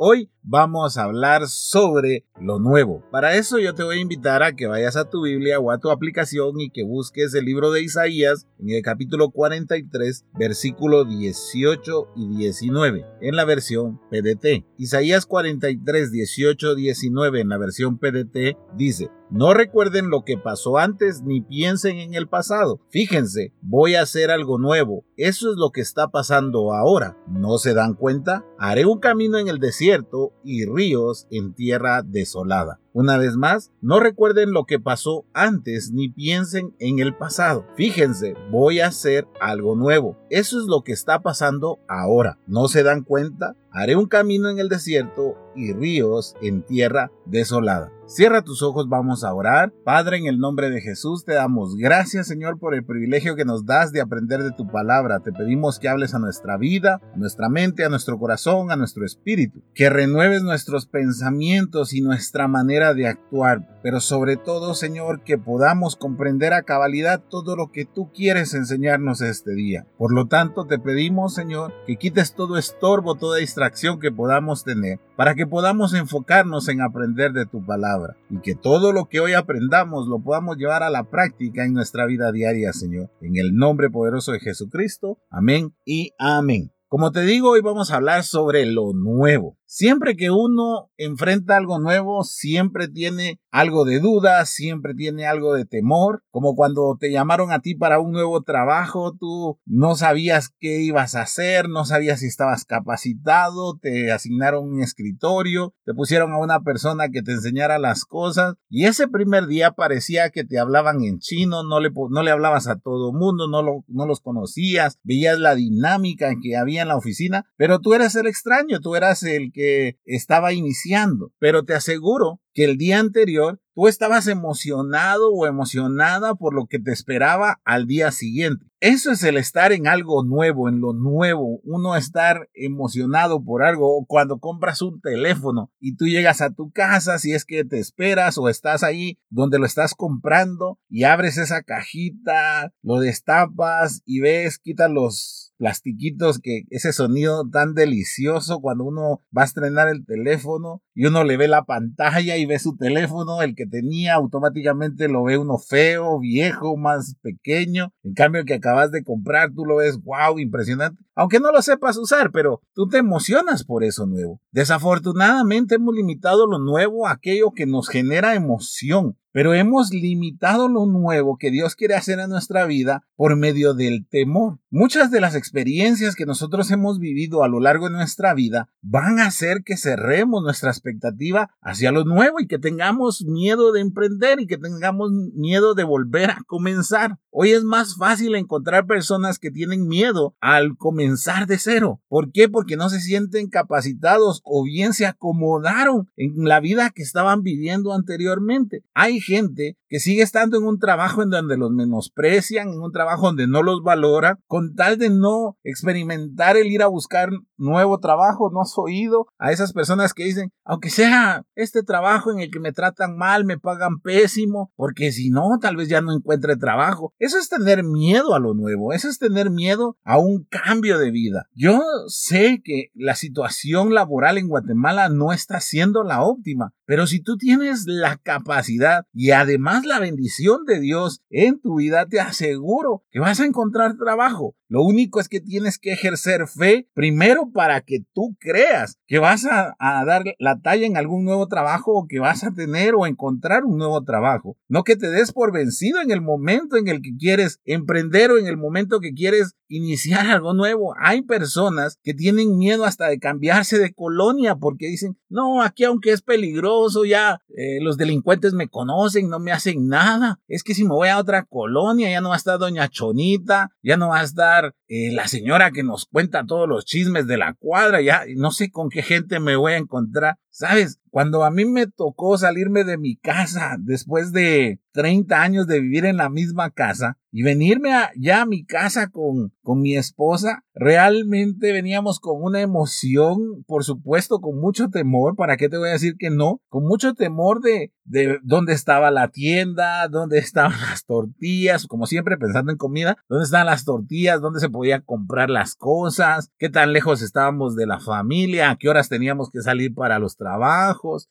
Hoy vamos a hablar sobre lo nuevo. Para eso yo te voy a invitar a que vayas a tu Biblia o a tu aplicación y que busques el libro de Isaías en el capítulo 43, versículo 18 y 19 en la versión PDT. Isaías 43, 18, 19 en la versión PDT dice, no recuerden lo que pasó antes ni piensen en el pasado. Fíjense, voy a hacer algo nuevo. Eso es lo que está pasando ahora. ¿No se dan cuenta? Haré un camino en el desierto y ríos en tierra desolada. Una vez más, no recuerden lo que pasó antes ni piensen en el pasado. Fíjense, voy a hacer algo nuevo. Eso es lo que está pasando ahora. ¿No se dan cuenta? Haré un camino en el desierto y ríos en tierra desolada. Cierra tus ojos, vamos a orar. Padre, en el nombre de Jesús te damos gracias, Señor, por el privilegio que nos das de aprender de tu palabra. Te pedimos que hables a nuestra vida, a nuestra mente, a nuestro corazón, a nuestro espíritu. Que renueves nuestros pensamientos y nuestra manera de actuar, pero sobre todo, Señor, que podamos comprender a cabalidad todo lo que tú quieres enseñarnos este día. Por lo tanto, te pedimos, Señor, que quites todo estorbo, toda distracción que podamos tener, para que podamos enfocarnos en aprender de tu palabra y que todo lo que hoy aprendamos lo podamos llevar a la práctica en nuestra vida diaria, Señor. En el nombre poderoso de Jesucristo. Amén y amén. Como te digo, hoy vamos a hablar sobre lo nuevo. Siempre que uno enfrenta algo nuevo, siempre tiene algo de duda, siempre tiene algo de temor, como cuando te llamaron a ti para un nuevo trabajo, tú no sabías qué ibas a hacer, no sabías si estabas capacitado, te asignaron un escritorio, te pusieron a una persona que te enseñara las cosas y ese primer día parecía que te hablaban en chino, no le, no le hablabas a todo mundo, no, lo, no los conocías, veías la dinámica que había en la oficina, pero tú eras el extraño, tú eras el estaba iniciando. Pero te aseguro que el día anterior tú estabas emocionado o emocionada por lo que te esperaba al día siguiente. Eso es el estar en algo nuevo, en lo nuevo, uno estar emocionado por algo. Cuando compras un teléfono y tú llegas a tu casa, si es que te esperas o estás ahí donde lo estás comprando y abres esa cajita, lo destapas y ves, quitas los plastiquitos que ese sonido tan delicioso cuando uno va a estrenar el teléfono y uno le ve la pantalla y ve su teléfono, el que tenía automáticamente lo ve uno feo, viejo, más pequeño. En cambio el que acabas de comprar tú lo ves wow, impresionante. Aunque no lo sepas usar, pero tú te emocionas por eso nuevo. Desafortunadamente hemos limitado lo nuevo a aquello que nos genera emoción pero hemos limitado lo nuevo que Dios quiere hacer en nuestra vida por medio del temor. Muchas de las experiencias que nosotros hemos vivido a lo largo de nuestra vida van a hacer que cerremos nuestra expectativa hacia lo nuevo y que tengamos miedo de emprender y que tengamos miedo de volver a comenzar. Hoy es más fácil encontrar personas que tienen miedo al comenzar de cero. ¿Por qué? Porque no se sienten capacitados o bien se acomodaron en la vida que estaban viviendo anteriormente. Hay gente que sigue estando en un trabajo en donde los menosprecian, en un trabajo donde no los valora, con tal de no experimentar el ir a buscar nuevo trabajo. ¿No has oído a esas personas que dicen, aunque sea este trabajo en el que me tratan mal, me pagan pésimo, porque si no, tal vez ya no encuentre trabajo? Eso es tener miedo a lo nuevo, eso es tener miedo a un cambio de vida. Yo sé que la situación laboral en Guatemala no está siendo la óptima, pero si tú tienes la capacidad y además la bendición de Dios en tu vida, te aseguro que vas a encontrar trabajo. Lo único es que tienes que ejercer fe primero para que tú creas que vas a, dar la talla en algún nuevo trabajo o que vas a tener o encontrar un nuevo trabajo. No que te des por vencido en el momento en el que quieres emprender o en el momento que quieres iniciar algo nuevo. Hay personas que tienen miedo hasta de cambiarse de colonia porque dicen, no, aquí aunque es peligroso, ya eh, los delincuentes me conocen, no me hacen nada. Es que si me voy a otra colonia, ya no va a estar doña Chonita, ya no va a estar eh, la señora que nos cuenta todos los chismes de la cuadra, ya no sé con qué gente me voy a encontrar. ¿Sabes? Cuando a mí me tocó salirme de mi casa después de 30 años de vivir en la misma casa y venirme ya a mi casa con, con mi esposa, realmente veníamos con una emoción, por supuesto, con mucho temor, ¿para qué te voy a decir que no? Con mucho temor de, de dónde estaba la tienda, dónde estaban las tortillas, como siempre pensando en comida, dónde estaban las tortillas, dónde se podía comprar las cosas, qué tan lejos estábamos de la familia, a qué horas teníamos que salir para los trabajos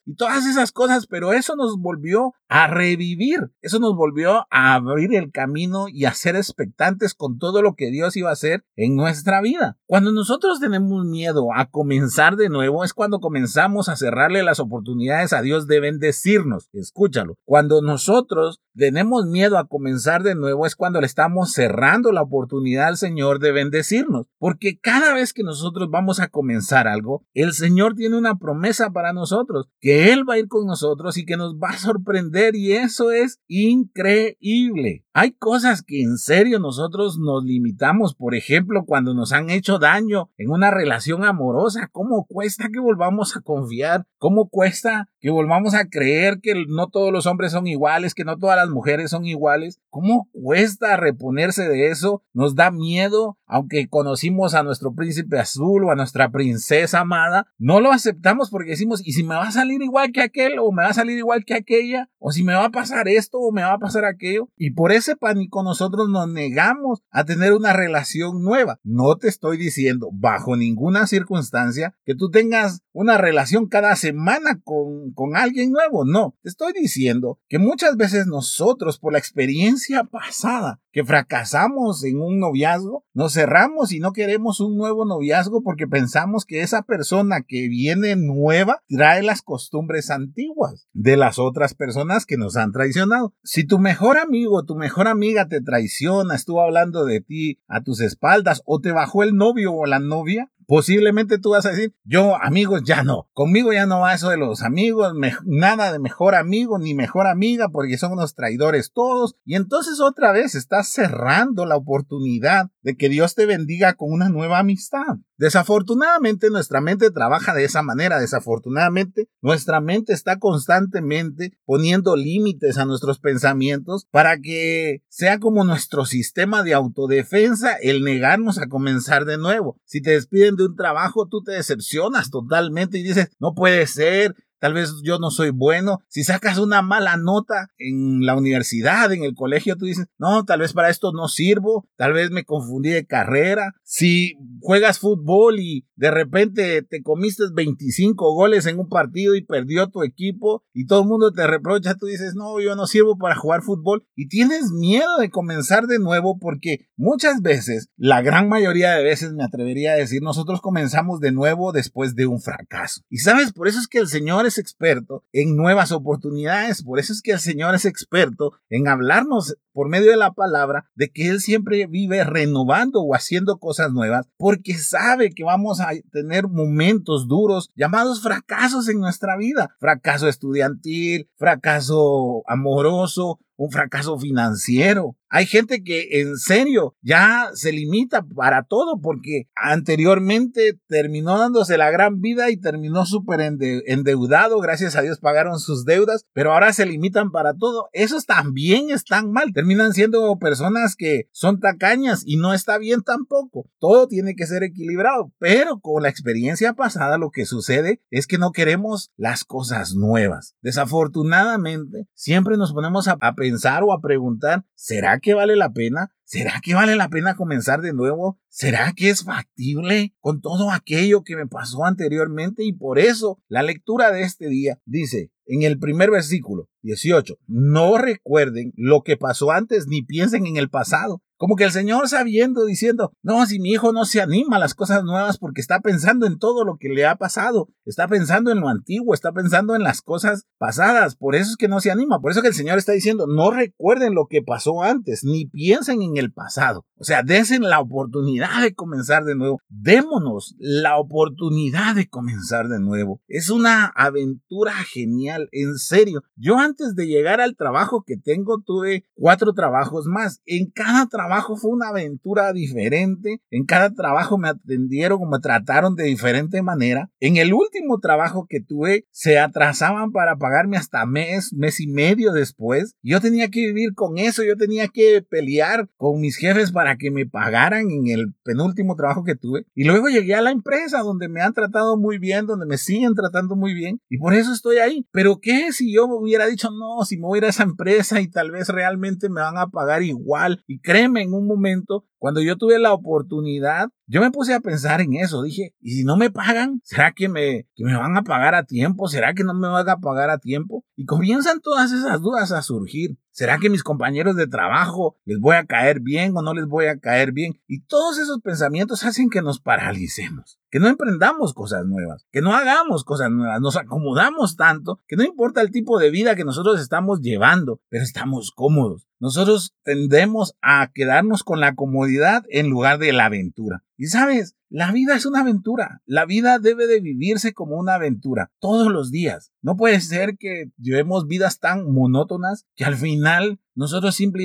y todas esas cosas, pero eso nos volvió a revivir, eso nos volvió a abrir el camino y a ser expectantes con todo lo que Dios iba a hacer en nuestra vida. Cuando nosotros tenemos miedo a comenzar de nuevo es cuando comenzamos a cerrarle las oportunidades a Dios de bendecirnos. Escúchalo. Cuando nosotros tenemos miedo a comenzar de nuevo es cuando le estamos cerrando la oportunidad al Señor de bendecirnos. Porque cada vez que nosotros vamos a comenzar algo, el Señor tiene una promesa para nosotros, que Él va a ir con nosotros y que nos va a sorprender y eso es increíble. Hay cosas que en serio nosotros nos limitamos, por ejemplo, cuando nos han hecho daño en una relación amorosa, ¿cómo cuesta que volvamos a confiar? ¿Cómo cuesta que volvamos a creer que no todos los hombres son iguales, que no todas las mujeres son iguales? ¿Cómo cuesta reponerse de eso? Nos da miedo, aunque conocimos a nuestro príncipe azul o a nuestra princesa amada, no lo aceptamos porque decimos, ¿y si me va a salir igual que aquel o me va a salir igual que aquella? ¿O si me va a pasar esto o me va a pasar aquello? Y por ese pánico nosotros nos negamos a tener una relación nueva. No te estoy diciendo bajo ninguna circunstancia que tú tengas una relación cada semana con, con alguien nuevo. No, te estoy diciendo que muchas veces nosotros por la experiencia pasada que fracasamos en un noviazgo, nos cerramos y no queremos un nuevo noviazgo porque pensamos que esa persona que viene nueva trae las costumbres antiguas de las otras personas que nos han traicionado. Si tu mejor amigo, tu mejor amiga te traiciona, estuvo hablando de ti a tus espaldas o te bajó el novio o la novia, posiblemente tú vas a decir, yo amigos ya no, conmigo ya no va eso de los amigos, nada de mejor amigo ni mejor amiga porque son unos traidores todos. Y entonces otra vez estás cerrando la oportunidad de que Dios te bendiga con una nueva amistad. Desafortunadamente nuestra mente trabaja de esa manera, desafortunadamente nuestra mente está constantemente poniendo límites a nuestros pensamientos para que sea como nuestro sistema de autodefensa el negarnos a comenzar de nuevo. Si te despiden de un trabajo, tú te decepcionas totalmente y dices, no puede ser, tal vez yo no soy bueno. Si sacas una mala nota en la universidad, en el colegio, tú dices, no, tal vez para esto no sirvo, tal vez me confundí de carrera. Si juegas fútbol y de repente te comiste 25 goles en un partido y perdió tu equipo y todo el mundo te reprocha, tú dices, no, yo no sirvo para jugar fútbol y tienes miedo de comenzar de nuevo porque muchas veces, la gran mayoría de veces me atrevería a decir, nosotros comenzamos de nuevo después de un fracaso. Y sabes, por eso es que el Señor es experto en nuevas oportunidades, por eso es que el Señor es experto en hablarnos por medio de la palabra de que Él siempre vive renovando o haciendo cosas nuevas porque sabe que vamos a tener momentos duros llamados fracasos en nuestra vida. Fracaso estudiantil, fracaso amoroso, un fracaso financiero. Hay gente que en serio ya se limita para todo porque anteriormente terminó dándose la gran vida y terminó súper endeudado. Gracias a Dios pagaron sus deudas, pero ahora se limitan para todo. Esos también están mal. Terminan siendo personas que son tacañas y no está bien tampoco. Todo tiene que ser equilibrado, pero con la experiencia pasada lo que sucede es que no queremos las cosas nuevas. Desafortunadamente, siempre nos ponemos a, a pensar o a preguntar, ¿será que vale la pena? ¿Será que vale la pena comenzar de nuevo? ¿Será que es factible con todo aquello que me pasó anteriormente? Y por eso la lectura de este día dice en el primer versículo 18, no recuerden lo que pasó antes ni piensen en el pasado. Como que el Señor sabiendo, diciendo, no, si mi hijo no se anima a las cosas nuevas porque está pensando en todo lo que le ha pasado, está pensando en lo antiguo, está pensando en las cosas pasadas, por eso es que no se anima, por eso que el Señor está diciendo, no recuerden lo que pasó antes, ni piensen en el pasado. O sea, desen la oportunidad de comenzar de nuevo, démonos la oportunidad de comenzar de nuevo. Es una aventura genial, en serio. Yo antes de llegar al trabajo que tengo, tuve cuatro trabajos más. En cada trabajo trabajo fue una aventura diferente. En cada trabajo me atendieron o me trataron de diferente manera. En el último trabajo que tuve, se atrasaban para pagarme hasta mes, mes y medio después. Yo tenía que vivir con eso, yo tenía que pelear con mis jefes para que me pagaran en el penúltimo trabajo que tuve. Y luego llegué a la empresa donde me han tratado muy bien, donde me siguen tratando muy bien. Y por eso estoy ahí. Pero ¿qué si yo hubiera dicho, no, si me voy a a esa empresa y tal vez realmente me van a pagar igual? Y créeme, en un momento cuando yo tuve la oportunidad, yo me puse a pensar en eso. Dije, ¿y si no me pagan? ¿Será que me, van a pagar a tiempo? ¿Será que no me van a pagar a tiempo? Y comienzan todas esas dudas a surgir. ¿Será que mis compañeros de trabajo les voy a caer bien o no les voy a caer bien? Y todos esos pensamientos hacen que nos paralicemos, que no emprendamos cosas nuevas, que no hagamos cosas nuevas, nos acomodamos tanto que no importa el tipo de vida que nosotros estamos llevando, pero estamos cómodos. Nosotros tendemos a quedarnos con la comodidad en lugar de la aventura. Y sabes, la vida es una aventura. La vida debe de vivirse como una aventura todos los días. No puede ser que llevemos vidas tan monótonas que al final nosotros simple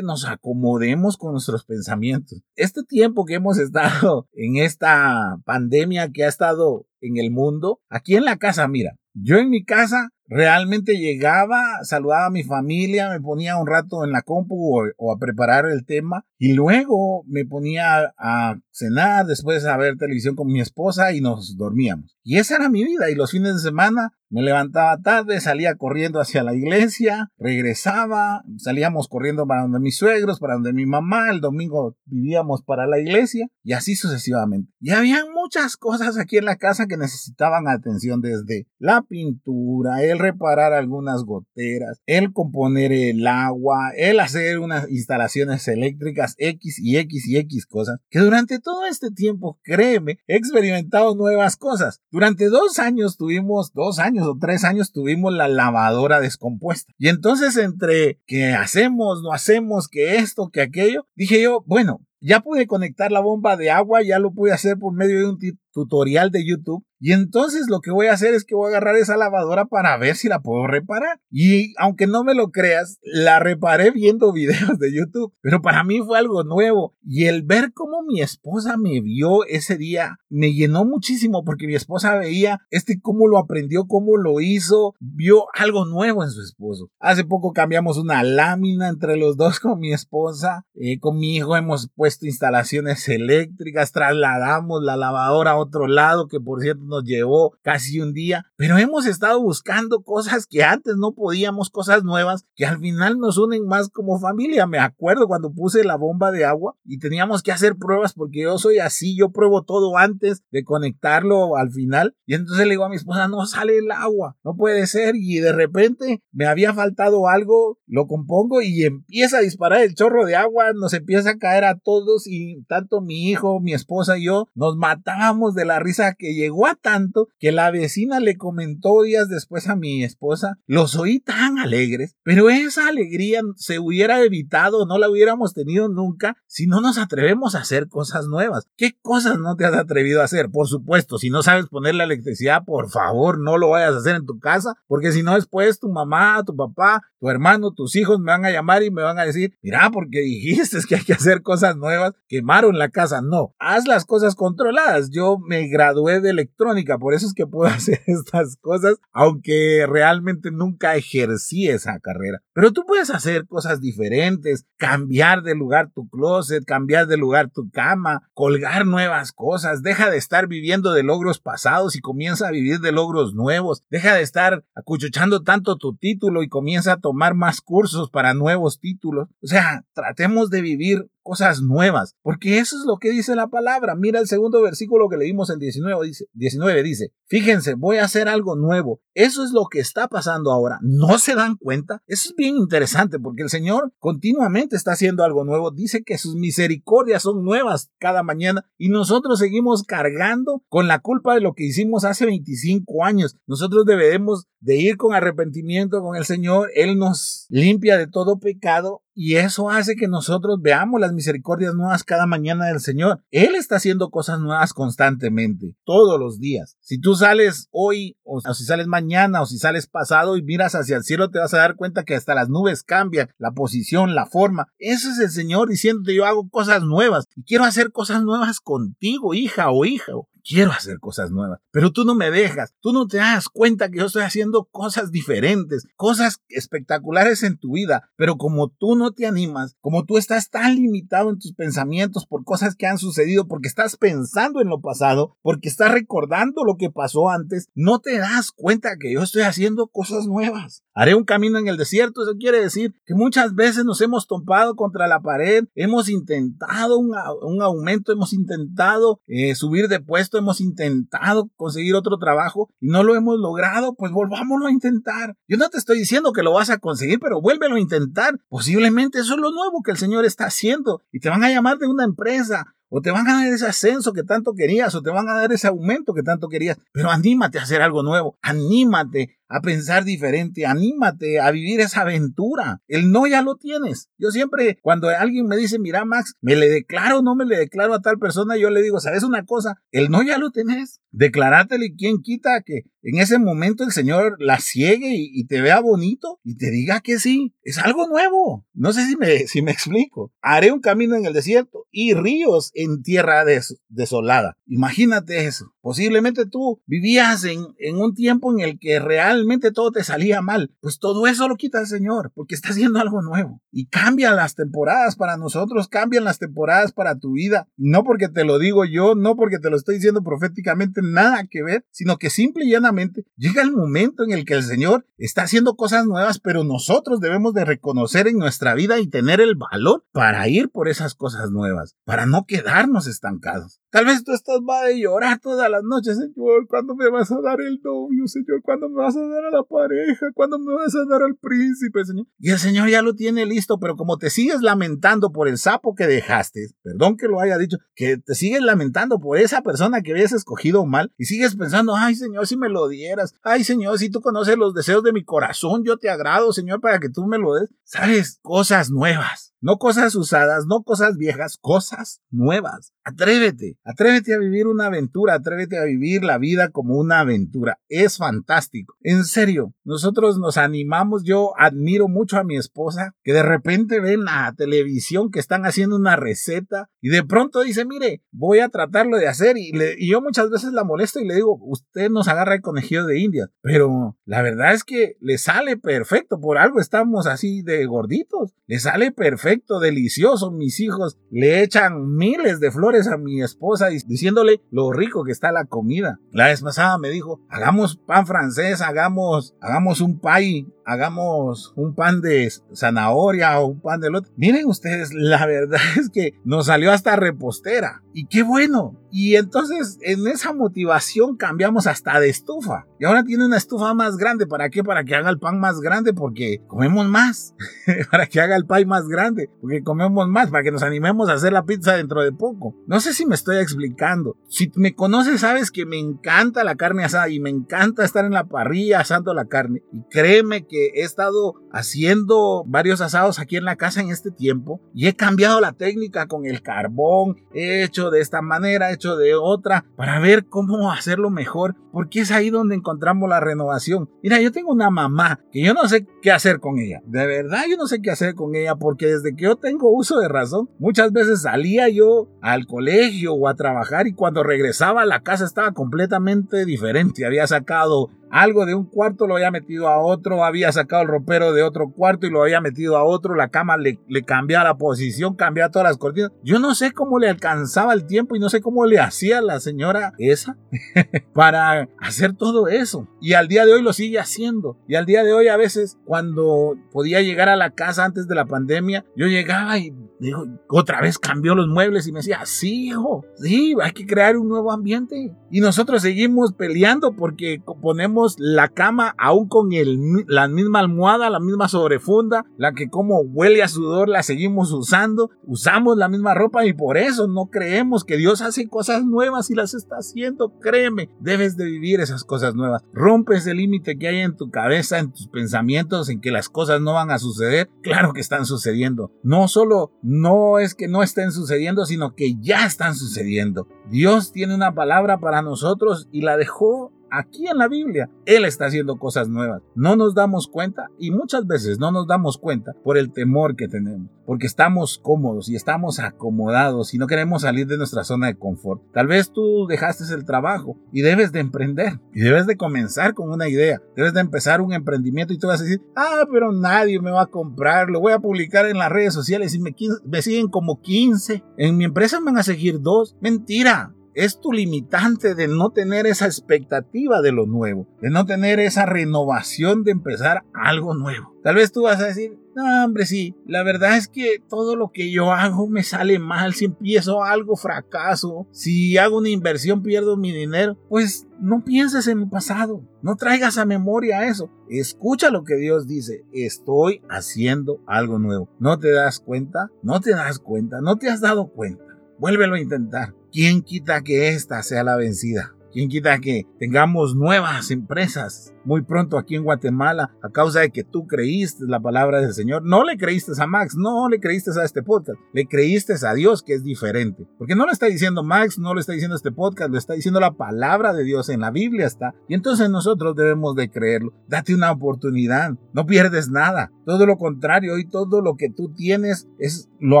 nos acomodemos con nuestros pensamientos. Este tiempo que hemos estado en esta pandemia que ha estado en el mundo, aquí en la casa, mira, yo en mi casa realmente llegaba, saludaba a mi familia, me ponía un rato en la compu o, a preparar el tema y luego me ponía a cenar, después a ver televisión con mi esposa y nos dormíamos. Y esa era mi vida y los fines de semana me levantaba tarde, salía corriendo hacia la iglesia, regresaba, salíamos corriendo para donde mis suegros, para donde mi mamá, el domingo vivíamos para la iglesia y así sucesivamente. Y había muchas cosas aquí en la casa que necesitaban atención desde la pintura, el reparar algunas goteras, el componer el agua, el hacer unas instalaciones eléctricas X y X y X cosas, que durante todo este tiempo, créeme, he experimentado nuevas cosas. Durante dos años tuvimos, dos o tres años tuvimos la lavadora descompuesta. Y entonces entre que hacemos, no hacemos, que esto, que aquello, dije yo, bueno, ya pude conectar la bomba de agua, ya lo pude hacer por medio de un tutorial de YouTube. Y entonces lo que voy a hacer es que voy a agarrar esa lavadora para ver si la puedo reparar. Y aunque no me lo creas, la reparé viendo videos de YouTube. Pero para mí fue algo nuevo. Y el ver cómo mi esposa me vio ese día me llenó muchísimo porque mi esposa veía este cómo lo aprendió, cómo lo hizo. Vio algo nuevo en su esposo. Hace poco cambiamos una lámina entre los dos con mi esposa. Eh, con mi hijo hemos puesto instalaciones eléctricas. Trasladamos la lavadora a otro lado que por cierto nos llevó casi un día, pero hemos estado buscando cosas que antes no podíamos, cosas nuevas que al final nos unen más como familia. Me acuerdo cuando puse la bomba de agua y teníamos que hacer pruebas porque yo soy así, yo pruebo todo antes de conectarlo al final y entonces le digo a mi esposa, no sale el agua, no puede ser y de repente me había faltado algo, lo compongo y empieza a disparar el chorro de agua, nos empieza a caer a todos y tanto mi hijo, mi esposa y yo nos matábamos de la risa que llegó a tanto que la vecina le comentó días después a mi esposa, los oí tan alegres, pero esa alegría se hubiera evitado, no la hubiéramos tenido nunca si no nos atrevemos a hacer cosas nuevas. ¿Qué cosas no te has atrevido a hacer? Por supuesto, si no sabes poner la electricidad, por favor, no lo vayas a hacer en tu casa, porque si no después tu mamá, tu papá, tu hermano, tus hijos me van a llamar y me van a decir, mira, porque dijiste que hay que hacer cosas nuevas, quemaron la casa. No, haz las cosas controladas. Yo me gradué de electrónica, por eso es que puedo hacer estas cosas, aunque realmente nunca ejercí esa carrera. Pero tú puedes hacer cosas diferentes, cambiar de lugar tu closet, cambiar de lugar tu cama, colgar nuevas cosas, deja de estar viviendo de logros pasados y comienza a vivir de logros nuevos, deja de estar acuchuchando tanto tu título y comienza a tomar más cursos para nuevos títulos. O sea, tratemos de vivir cosas nuevas, porque eso es lo que dice la palabra. Mira el segundo versículo que leímos en 19 dice, 19 dice, fíjense, voy a hacer algo nuevo. Eso es lo que está pasando ahora. ¿No se dan cuenta? Eso es bien interesante porque el Señor continuamente está haciendo algo nuevo. Dice que sus misericordias son nuevas cada mañana y nosotros seguimos cargando con la culpa de lo que hicimos hace 25 años. Nosotros debemos de ir con arrepentimiento con el Señor. Él nos limpia de todo pecado Y eso hace que nosotros veamos las misericordias nuevas cada mañana del Señor. Él está haciendo cosas nuevas constantemente, todos los días. Si tú sales hoy, o, si sales mañana, o si sales pasado y miras hacia el cielo, te vas a dar cuenta que hasta las nubes cambian, la posición, la forma. Eso es el Señor diciéndote yo hago cosas nuevas y quiero hacer cosas nuevas contigo, hija o hijo quiero hacer cosas nuevas, pero tú no me dejas, tú no te das cuenta que yo estoy haciendo cosas diferentes, cosas espectaculares en tu vida, pero como tú no te animas, como tú estás tan limitado en tus pensamientos por cosas que han sucedido, porque estás pensando en lo pasado, porque estás recordando lo que pasó antes, no te das cuenta que yo estoy haciendo cosas nuevas. Haré un camino en el desierto, eso quiere decir que muchas veces nos hemos topado contra la pared, hemos intentado un, aumento, hemos intentado eh, subir de puesto, hemos intentado conseguir otro trabajo y no lo hemos logrado, pues volvámoslo a intentar. Yo no te estoy diciendo que lo vas a conseguir, pero vuélvelo a intentar. Posiblemente eso es lo nuevo que el Señor está haciendo y te van a llamar de una empresa o te van a dar ese ascenso que tanto querías, o te van a dar ese aumento que tanto querías, pero anímate a hacer algo nuevo, anímate a pensar diferente, anímate a vivir esa aventura. El no ya lo tienes. Yo siempre, cuando alguien me dice, mira Max, me le declaro no me le declaro a tal persona, yo le digo, ¿sabes una cosa? El no ya lo tenés. Declarátele quién quita que en ese momento el Señor la ciegue y, te vea bonito y te diga que sí. Es algo nuevo. No sé si me, si me explico. Haré un camino en el desierto y ríos en tierra desolada. Imagínate eso. Posiblemente tú vivías en, en un tiempo en el que realmente todo te salía mal, pues todo eso lo quita el Señor, porque está haciendo algo nuevo. Y cambian las temporadas para nosotros, cambian las temporadas para tu vida. No porque te lo digo yo, no porque te lo estoy diciendo proféticamente, nada que ver, sino que simple y llanamente llega el momento en el que el Señor está haciendo cosas nuevas, pero nosotros debemos de reconocer en nuestra vida y tener el valor para ir por esas cosas nuevas, para no quedarnos estancados. Tal vez tú estás va de llorar todas las noches, Señor, ¿cuándo me vas a dar el novio, Señor? ¿Cuándo me vas a dar a la pareja? ¿Cuándo me vas a dar al príncipe, Señor? Y el Señor ya lo tiene listo, pero como te sigues lamentando por el sapo que dejaste, perdón que lo haya dicho, que te sigues lamentando por esa persona que habías escogido mal y sigues pensando, ay, Señor, si me lo dieras, ay, Señor, si tú conoces los deseos de mi corazón, yo te agrado, Señor, para que tú me lo des. Sabes, cosas nuevas no cosas usadas, no cosas viejas, cosas nuevas. Atrévete, atrévete a vivir una aventura, atrévete a vivir la vida como una aventura. Es fantástico. En serio, nosotros nos animamos. Yo admiro mucho a mi esposa que de repente ven a televisión que están haciendo una receta y de pronto dice, mire, voy a tratarlo de hacer. Y, yo muchas veces la molesto y le digo, usted nos agarra el conejillo de India. Pero la verdad es que le sale perfecto. Por algo estamos así de gorditos. Le sale perfecto delicioso. Mis hijos le echan miles de flores a mi esposa diciéndole lo rico que está la comida. La vez pasada me dijo, hagamos pan francés, hagamos, hagamos un pay hagamos un pan de zanahoria o un pan de lote. Miren ustedes, la verdad es que nos salió hasta repostera. Y qué bueno. Y entonces en esa motivación cambiamos hasta de estufa. Y ahora tiene una estufa más grande. ¿Para qué? Para que haga el pan más grande porque comemos más. para que haga el pay más grande porque comemos más. Para que nos animemos a hacer la pizza dentro de poco. No sé si me estoy explicando. Si me conoces sabes que me encanta la carne asada y me encanta estar en la parrilla asando la carne. Y créeme que he estado haciendo varios asados aquí en la casa en este tiempo y he cambiado la técnica con el carbón, he hecho de esta manera, he hecho de otra, para ver cómo hacerlo mejor, porque es ahí donde encontramos la renovación. Mira, yo tengo una mamá que yo no sé qué hacer con ella, de verdad yo no sé qué hacer con ella, porque desde que yo tengo uso de razón, muchas veces salía yo al colegio o a trabajar y cuando regresaba a la casa estaba completamente diferente, había sacado algo de un cuarto lo había metido a otro, había sacado el ropero de otro cuarto y lo había metido a otro, la cama le, le cambiaba la posición, cambiaba todas las cortinas. Yo no sé cómo le alcanzaba el tiempo y no sé cómo le hacía la señora esa para hacer todo eso. Y al día de hoy lo sigue haciendo. Y al día de hoy a veces cuando podía llegar a la casa antes de la pandemia, yo llegaba y digo, otra vez cambió los muebles y me decía, sí, hijo, sí, hay que crear un nuevo ambiente. Y nosotros seguimos peleando porque ponemos la cama aún con el, la misma almohada, la misma sobrefunda, la que como huele a sudor la seguimos usando, usamos la misma ropa y por eso no creemos que Dios hace cosas nuevas y las está haciendo. Créeme, debes de vivir esas cosas nuevas. Rompe ese límite que hay en tu cabeza, en tus pensamientos, en que las cosas no van a suceder. Claro que están sucediendo. No solo no es que no estén sucediendo, sino que ya están sucediendo. Dios tiene una palabra para nosotros y la dejó aquí en la Biblia. Él está haciendo cosas nuevas. No nos damos cuenta y muchas veces no nos damos cuenta por el temor que tenemos, porque estamos cómodos y estamos acomodados y no queremos salir de nuestra zona de confort. Tal vez tú dejaste el trabajo y debes de emprender y debes de comenzar con una idea. Debes de empezar un emprendimiento y tú vas a decir, ah, pero nadie me va a comprar, lo voy a publicar en las redes sociales y me, me siguen como 15. En mi empresa me van a seguir dos. Mentira es tu limitante de no tener esa expectativa de lo nuevo, de no tener esa renovación de empezar algo nuevo. Tal vez tú vas a decir, no, hombre, sí, la verdad es que todo lo que yo hago me sale mal, si empiezo algo fracaso, si hago una inversión pierdo mi dinero, pues no pienses en el pasado, no traigas a memoria eso, escucha lo que Dios dice, estoy haciendo algo nuevo. ¿No te das cuenta? ¿No te das cuenta? ¿No te has dado cuenta? Vuélvelo a intentar. ¿Quién quita que esta sea la vencida? ¿Quién quita que tengamos nuevas empresas muy pronto aquí en Guatemala a causa de que tú creíste la palabra del Señor. No le creíste a Max, no le creíste a este podcast, le creíste a Dios que es diferente. Porque no le está diciendo Max, no le está diciendo este podcast, le está diciendo la palabra de Dios en la Biblia está. Y entonces nosotros debemos de creerlo. Date una oportunidad, no pierdes nada. Todo lo contrario, hoy todo lo que tú tienes es lo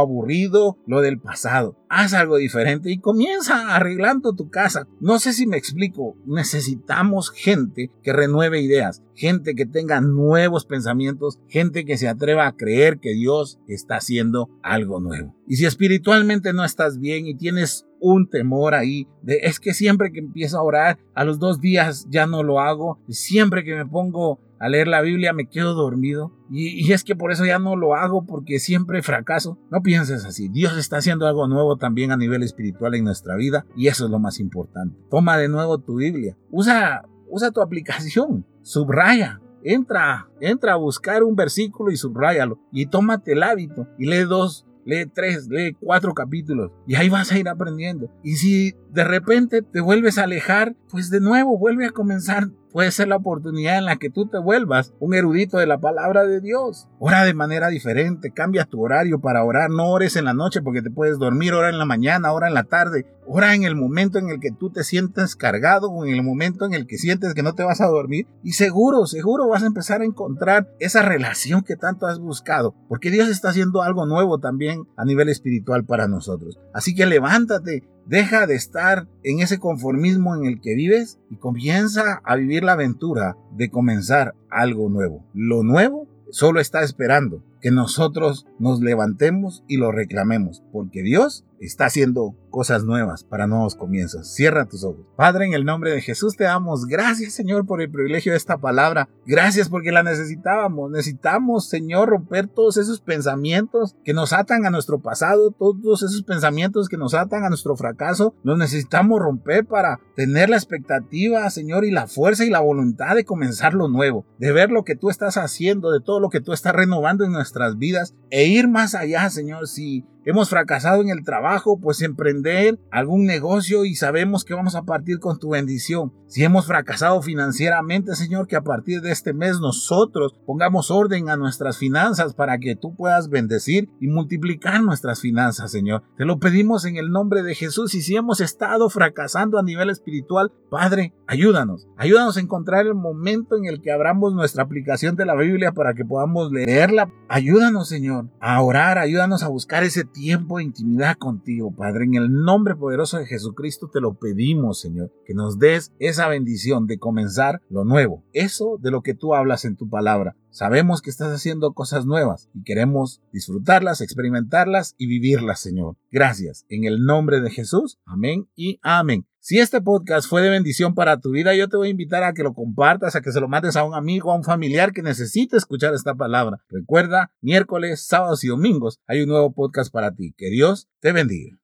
aburrido, lo del pasado. Haz algo diferente y comienza arreglando tu casa. No sé si me explico, necesitamos gente que renueve ideas, gente que tenga nuevos pensamientos, gente que se atreva a creer que Dios está haciendo algo nuevo. Y si espiritualmente no estás bien y tienes un temor ahí de es que siempre que empiezo a orar, a los dos días ya no lo hago, siempre que me pongo a leer la Biblia me quedo dormido y, y, es que por eso ya no lo hago porque siempre fracaso. No pienses así, Dios está haciendo algo nuevo también a nivel espiritual en nuestra vida y eso es lo más importante. Toma de nuevo tu Biblia, usa usa tu aplicación, subraya, entra, entra a buscar un versículo y subrayalo y tómate el hábito y lee dos, lee tres, lee cuatro capítulos y ahí vas a ir aprendiendo. Y si de repente te vuelves a alejar, pues de nuevo vuelve a comenzar puede ser la oportunidad en la que tú te vuelvas un erudito de la palabra de Dios. Ora de manera diferente, cambia tu horario para orar, no ores en la noche porque te puedes dormir, ora en la mañana, ora en la tarde, ora en el momento en el que tú te sientes cargado o en el momento en el que sientes que no te vas a dormir y seguro, seguro vas a empezar a encontrar esa relación que tanto has buscado, porque Dios está haciendo algo nuevo también a nivel espiritual para nosotros. Así que levántate, Deja de estar en ese conformismo en el que vives y comienza a vivir la aventura de comenzar algo nuevo. Lo nuevo solo está esperando que nosotros nos levantemos y lo reclamemos, porque Dios está haciendo cosas nuevas para nuevos comienzos. Cierra tus ojos. Padre, en el nombre de Jesús te damos gracias, Señor, por el privilegio de esta palabra. Gracias porque la necesitábamos. Necesitamos, Señor, romper todos esos pensamientos que nos atan a nuestro pasado, todos esos pensamientos que nos atan a nuestro fracaso. Los necesitamos romper para tener la expectativa, Señor, y la fuerza y la voluntad de comenzar lo nuevo, de ver lo que tú estás haciendo, de todo lo que tú estás renovando en nuestras vidas e ir más allá, Señor, si hemos fracasado en el trabajo, pues emprender algún negocio y sabemos que vamos a partir con tu bendición. Si hemos fracasado financieramente, Señor, que a partir de este mes nosotros pongamos orden a nuestras finanzas para que tú puedas bendecir y multiplicar nuestras finanzas, Señor. Te lo pedimos en el nombre de Jesús y si hemos estado fracasando a nivel espiritual, Padre, ayúdanos. Ayúdanos a encontrar el momento en el que abramos nuestra aplicación de la Biblia para que podamos leerla. Ayúdanos, Señor, a orar, ayúdanos a buscar ese tiempo de intimidad contigo, Padre. En el nombre poderoso de Jesucristo te lo pedimos, Señor, que nos des esa bendición de comenzar lo nuevo. Eso de lo que tú hablas en tu palabra. Sabemos que estás haciendo cosas nuevas y queremos disfrutarlas, experimentarlas y vivirlas, Señor. Gracias. En el nombre de Jesús. Amén y amén. Si este podcast fue de bendición para tu vida, yo te voy a invitar a que lo compartas, a que se lo mandes a un amigo, a un familiar que necesite escuchar esta palabra. Recuerda, miércoles, sábados y domingos hay un nuevo podcast para ti. Que Dios te bendiga.